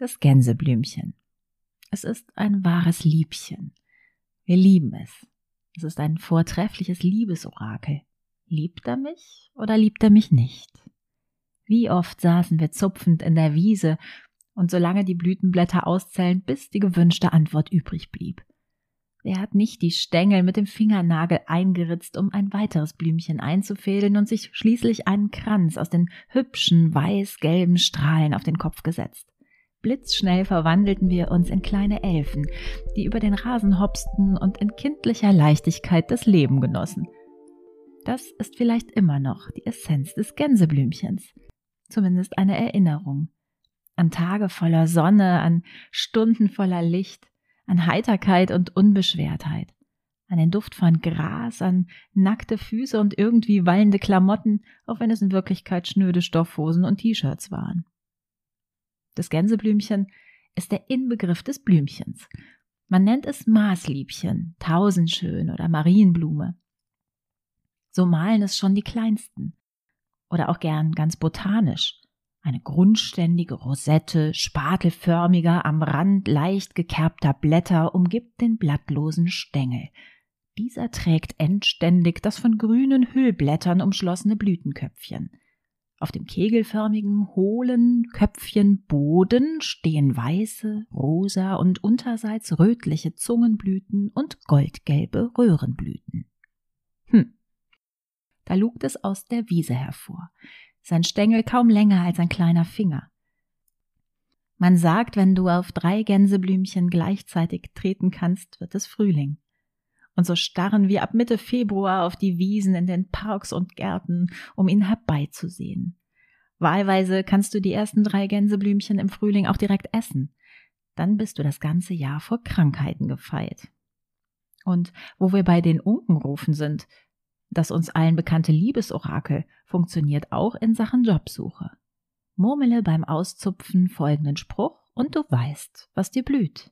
das Gänseblümchen. Es ist ein wahres Liebchen. Wir lieben es. Es ist ein vortreffliches Liebesorakel. Liebt er mich oder liebt er mich nicht? Wie oft saßen wir zupfend in der Wiese und solange die Blütenblätter auszählen, bis die gewünschte Antwort übrig blieb. Wer hat nicht die Stängel mit dem Fingernagel eingeritzt, um ein weiteres Blümchen einzufädeln und sich schließlich einen Kranz aus den hübschen weiß-gelben Strahlen auf den Kopf gesetzt? Blitzschnell verwandelten wir uns in kleine Elfen, die über den Rasen hopsten und in kindlicher Leichtigkeit das Leben genossen. Das ist vielleicht immer noch die Essenz des Gänseblümchens, zumindest eine Erinnerung. An Tage voller Sonne, an Stunden voller Licht, an Heiterkeit und Unbeschwertheit, an den Duft von Gras, an nackte Füße und irgendwie wallende Klamotten, auch wenn es in Wirklichkeit schnöde Stoffhosen und T-Shirts waren. Das Gänseblümchen ist der Inbegriff des Blümchens. Man nennt es Maßliebchen, Tausendschön oder Marienblume. So malen es schon die Kleinsten. Oder auch gern ganz botanisch. Eine grundständige Rosette, spatelförmiger, am Rand leicht gekerbter Blätter umgibt den blattlosen Stängel. Dieser trägt endständig das von grünen Hüllblättern umschlossene Blütenköpfchen. Auf dem kegelförmigen, hohlen Köpfchen Boden stehen weiße, rosa und unterseits rötliche Zungenblüten und goldgelbe Röhrenblüten. Hm. Da lugt es aus der Wiese hervor, sein Stängel kaum länger als ein kleiner Finger. Man sagt, wenn du auf drei Gänseblümchen gleichzeitig treten kannst, wird es Frühling und so starren wir ab Mitte Februar auf die Wiesen in den Parks und Gärten, um ihn herbeizusehen. Wahlweise kannst du die ersten drei Gänseblümchen im Frühling auch direkt essen. Dann bist du das ganze Jahr vor Krankheiten gefeit. Und wo wir bei den Unkenrufen sind, das uns allen bekannte Liebesorakel funktioniert auch in Sachen Jobsuche. Murmele beim Auszupfen folgenden Spruch und du weißt, was dir blüht.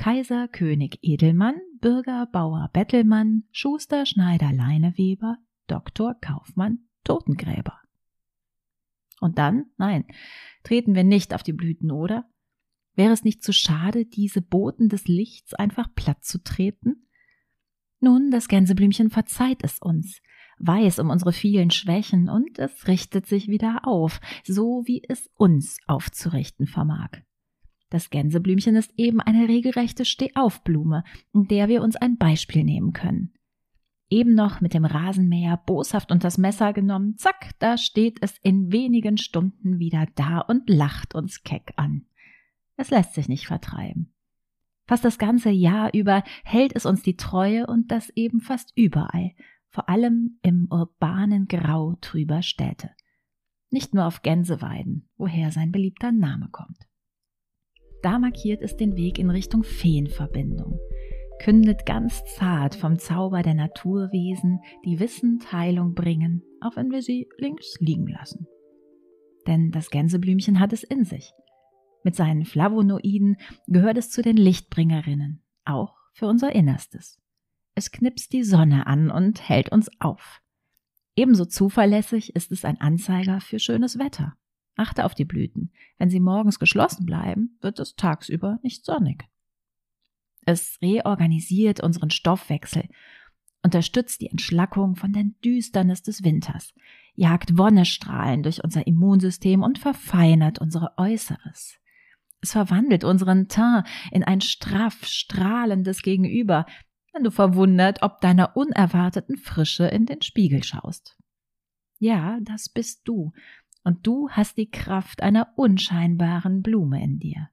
Kaiser, König, Edelmann, Bürger, Bauer, Bettelmann, Schuster, Schneider, Leineweber, Doktor, Kaufmann, Totengräber. Und dann, nein, treten wir nicht auf die Blüten, oder? Wäre es nicht zu schade, diese Boten des Lichts einfach platt zu treten? Nun, das Gänseblümchen verzeiht es uns, weiß um unsere vielen Schwächen und es richtet sich wieder auf, so wie es uns aufzurichten vermag. Das Gänseblümchen ist eben eine regelrechte Stehaufblume, in der wir uns ein Beispiel nehmen können. Eben noch mit dem Rasenmäher boshaft und das Messer genommen, zack, da steht es in wenigen Stunden wieder da und lacht uns keck an. Es lässt sich nicht vertreiben. Fast das ganze Jahr über hält es uns die Treue und das eben fast überall, vor allem im urbanen Grau trüber Städte. Nicht nur auf Gänseweiden, woher sein beliebter Name kommt. Da markiert es den Weg in Richtung Feenverbindung, kündet ganz zart vom Zauber der Naturwesen, die Wissend Heilung bringen, auch wenn wir sie links liegen lassen. Denn das Gänseblümchen hat es in sich. Mit seinen Flavonoiden gehört es zu den Lichtbringerinnen, auch für unser Innerstes. Es knipst die Sonne an und hält uns auf. Ebenso zuverlässig ist es ein Anzeiger für schönes Wetter. Achte auf die Blüten. Wenn sie morgens geschlossen bleiben, wird es tagsüber nicht sonnig. Es reorganisiert unseren Stoffwechsel, unterstützt die Entschlackung von der Düsternis des Winters, jagt Wonnestrahlen durch unser Immunsystem und verfeinert unsere Äußeres. Es verwandelt unseren Teint in ein straff strahlendes Gegenüber, wenn du verwundert ob deiner unerwarteten Frische in den Spiegel schaust. Ja, das bist du, und du hast die Kraft einer unscheinbaren Blume in dir.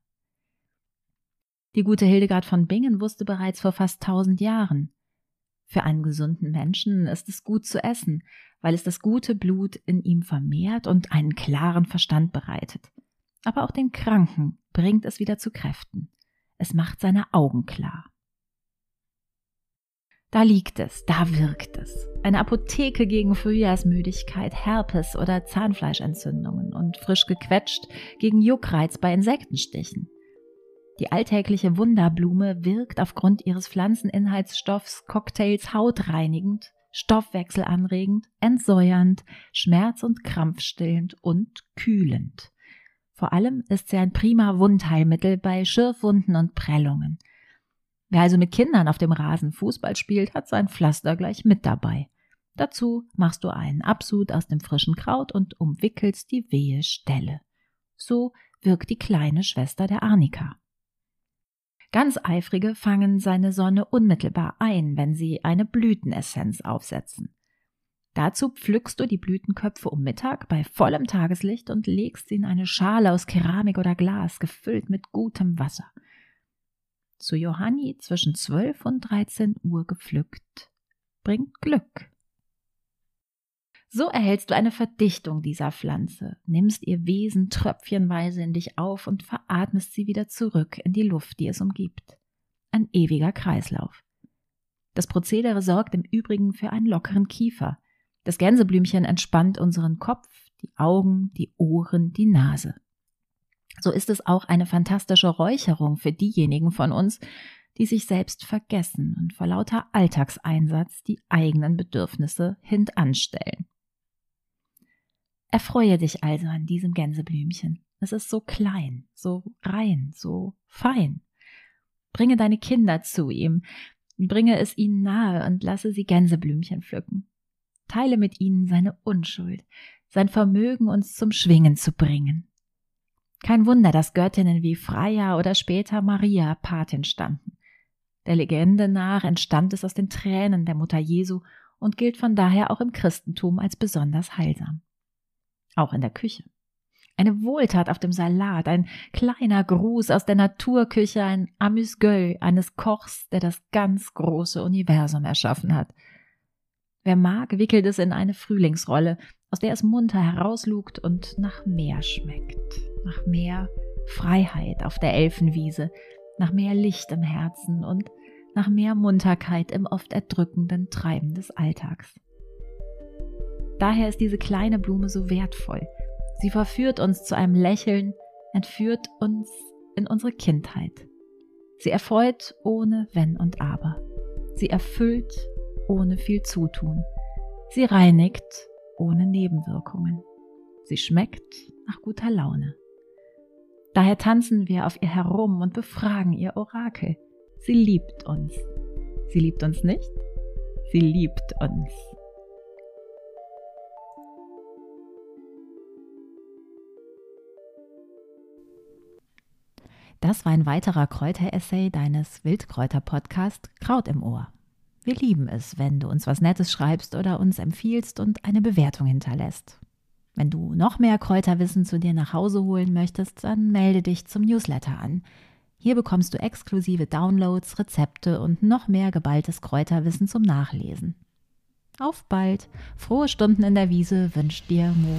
Die gute Hildegard von Bingen wusste bereits vor fast tausend Jahren, für einen gesunden Menschen ist es gut zu essen, weil es das gute Blut in ihm vermehrt und einen klaren Verstand bereitet. aber auch den Kranken bringt es wieder zu Kräften. Es macht seine Augen klar. Da liegt es, da wirkt es. Eine Apotheke gegen Frühjahrsmüdigkeit, Herpes oder Zahnfleischentzündungen und frisch gequetscht gegen Juckreiz bei Insektenstichen. Die alltägliche Wunderblume wirkt aufgrund ihres Pflanzeninhaltsstoffs Cocktails hautreinigend, stoffwechselanregend, entsäuernd, schmerz- und krampfstillend und kühlend. Vor allem ist sie ein prima Wundheilmittel bei Schürfwunden und Prellungen. Wer also mit Kindern auf dem Rasen Fußball spielt, hat sein Pflaster gleich mit dabei. Dazu machst du einen Absud aus dem frischen Kraut und umwickelst die wehe Stelle. So wirkt die kleine Schwester der Arnika. Ganz eifrige fangen seine Sonne unmittelbar ein, wenn sie eine Blütenessenz aufsetzen. Dazu pflückst du die Blütenköpfe um Mittag bei vollem Tageslicht und legst sie in eine Schale aus Keramik oder Glas, gefüllt mit gutem Wasser. Zu Johanni zwischen 12 und 13 Uhr gepflückt, bringt Glück. So erhältst du eine Verdichtung dieser Pflanze, nimmst ihr Wesen tröpfchenweise in dich auf und veratmest sie wieder zurück in die Luft, die es umgibt. Ein ewiger Kreislauf. Das Prozedere sorgt im Übrigen für einen lockeren Kiefer. Das Gänseblümchen entspannt unseren Kopf, die Augen, die Ohren, die Nase. So ist es auch eine fantastische Räucherung für diejenigen von uns, die sich selbst vergessen und vor lauter Alltagseinsatz die eigenen Bedürfnisse hintanstellen. Erfreue dich also an diesem Gänseblümchen. Es ist so klein, so rein, so fein. Bringe deine Kinder zu ihm, bringe es ihnen nahe und lasse sie Gänseblümchen pflücken. Teile mit ihnen seine Unschuld, sein Vermögen uns zum Schwingen zu bringen. Kein Wunder, dass Göttinnen wie Freya oder später Maria Patin standen. Der Legende nach entstand es aus den Tränen der Mutter Jesu und gilt von daher auch im Christentum als besonders heilsam auch in der Küche. Eine Wohltat auf dem Salat, ein kleiner Gruß aus der Naturküche, ein Amüsgöl eines Kochs, der das ganz große Universum erschaffen hat. Wer mag, wickelt es in eine Frühlingsrolle, aus der es munter herauslugt und nach mehr schmeckt, nach mehr Freiheit auf der Elfenwiese, nach mehr Licht im Herzen und nach mehr Munterkeit im oft erdrückenden Treiben des Alltags. Daher ist diese kleine Blume so wertvoll. Sie verführt uns zu einem Lächeln, entführt uns in unsere Kindheit. Sie erfreut ohne Wenn und Aber. Sie erfüllt ohne viel Zutun. Sie reinigt ohne Nebenwirkungen. Sie schmeckt nach guter Laune. Daher tanzen wir auf ihr herum und befragen ihr Orakel. Sie liebt uns. Sie liebt uns nicht? Sie liebt uns. Das war ein weiterer Kräuteressay deines Wildkräuter-Podcast Kraut im Ohr. Wir lieben es, wenn du uns was Nettes schreibst oder uns empfiehlst und eine Bewertung hinterlässt. Wenn du noch mehr Kräuterwissen zu dir nach Hause holen möchtest, dann melde dich zum Newsletter an. Hier bekommst du exklusive Downloads, Rezepte und noch mehr geballtes Kräuterwissen zum Nachlesen. Auf bald! Frohe Stunden in der Wiese wünscht dir Mo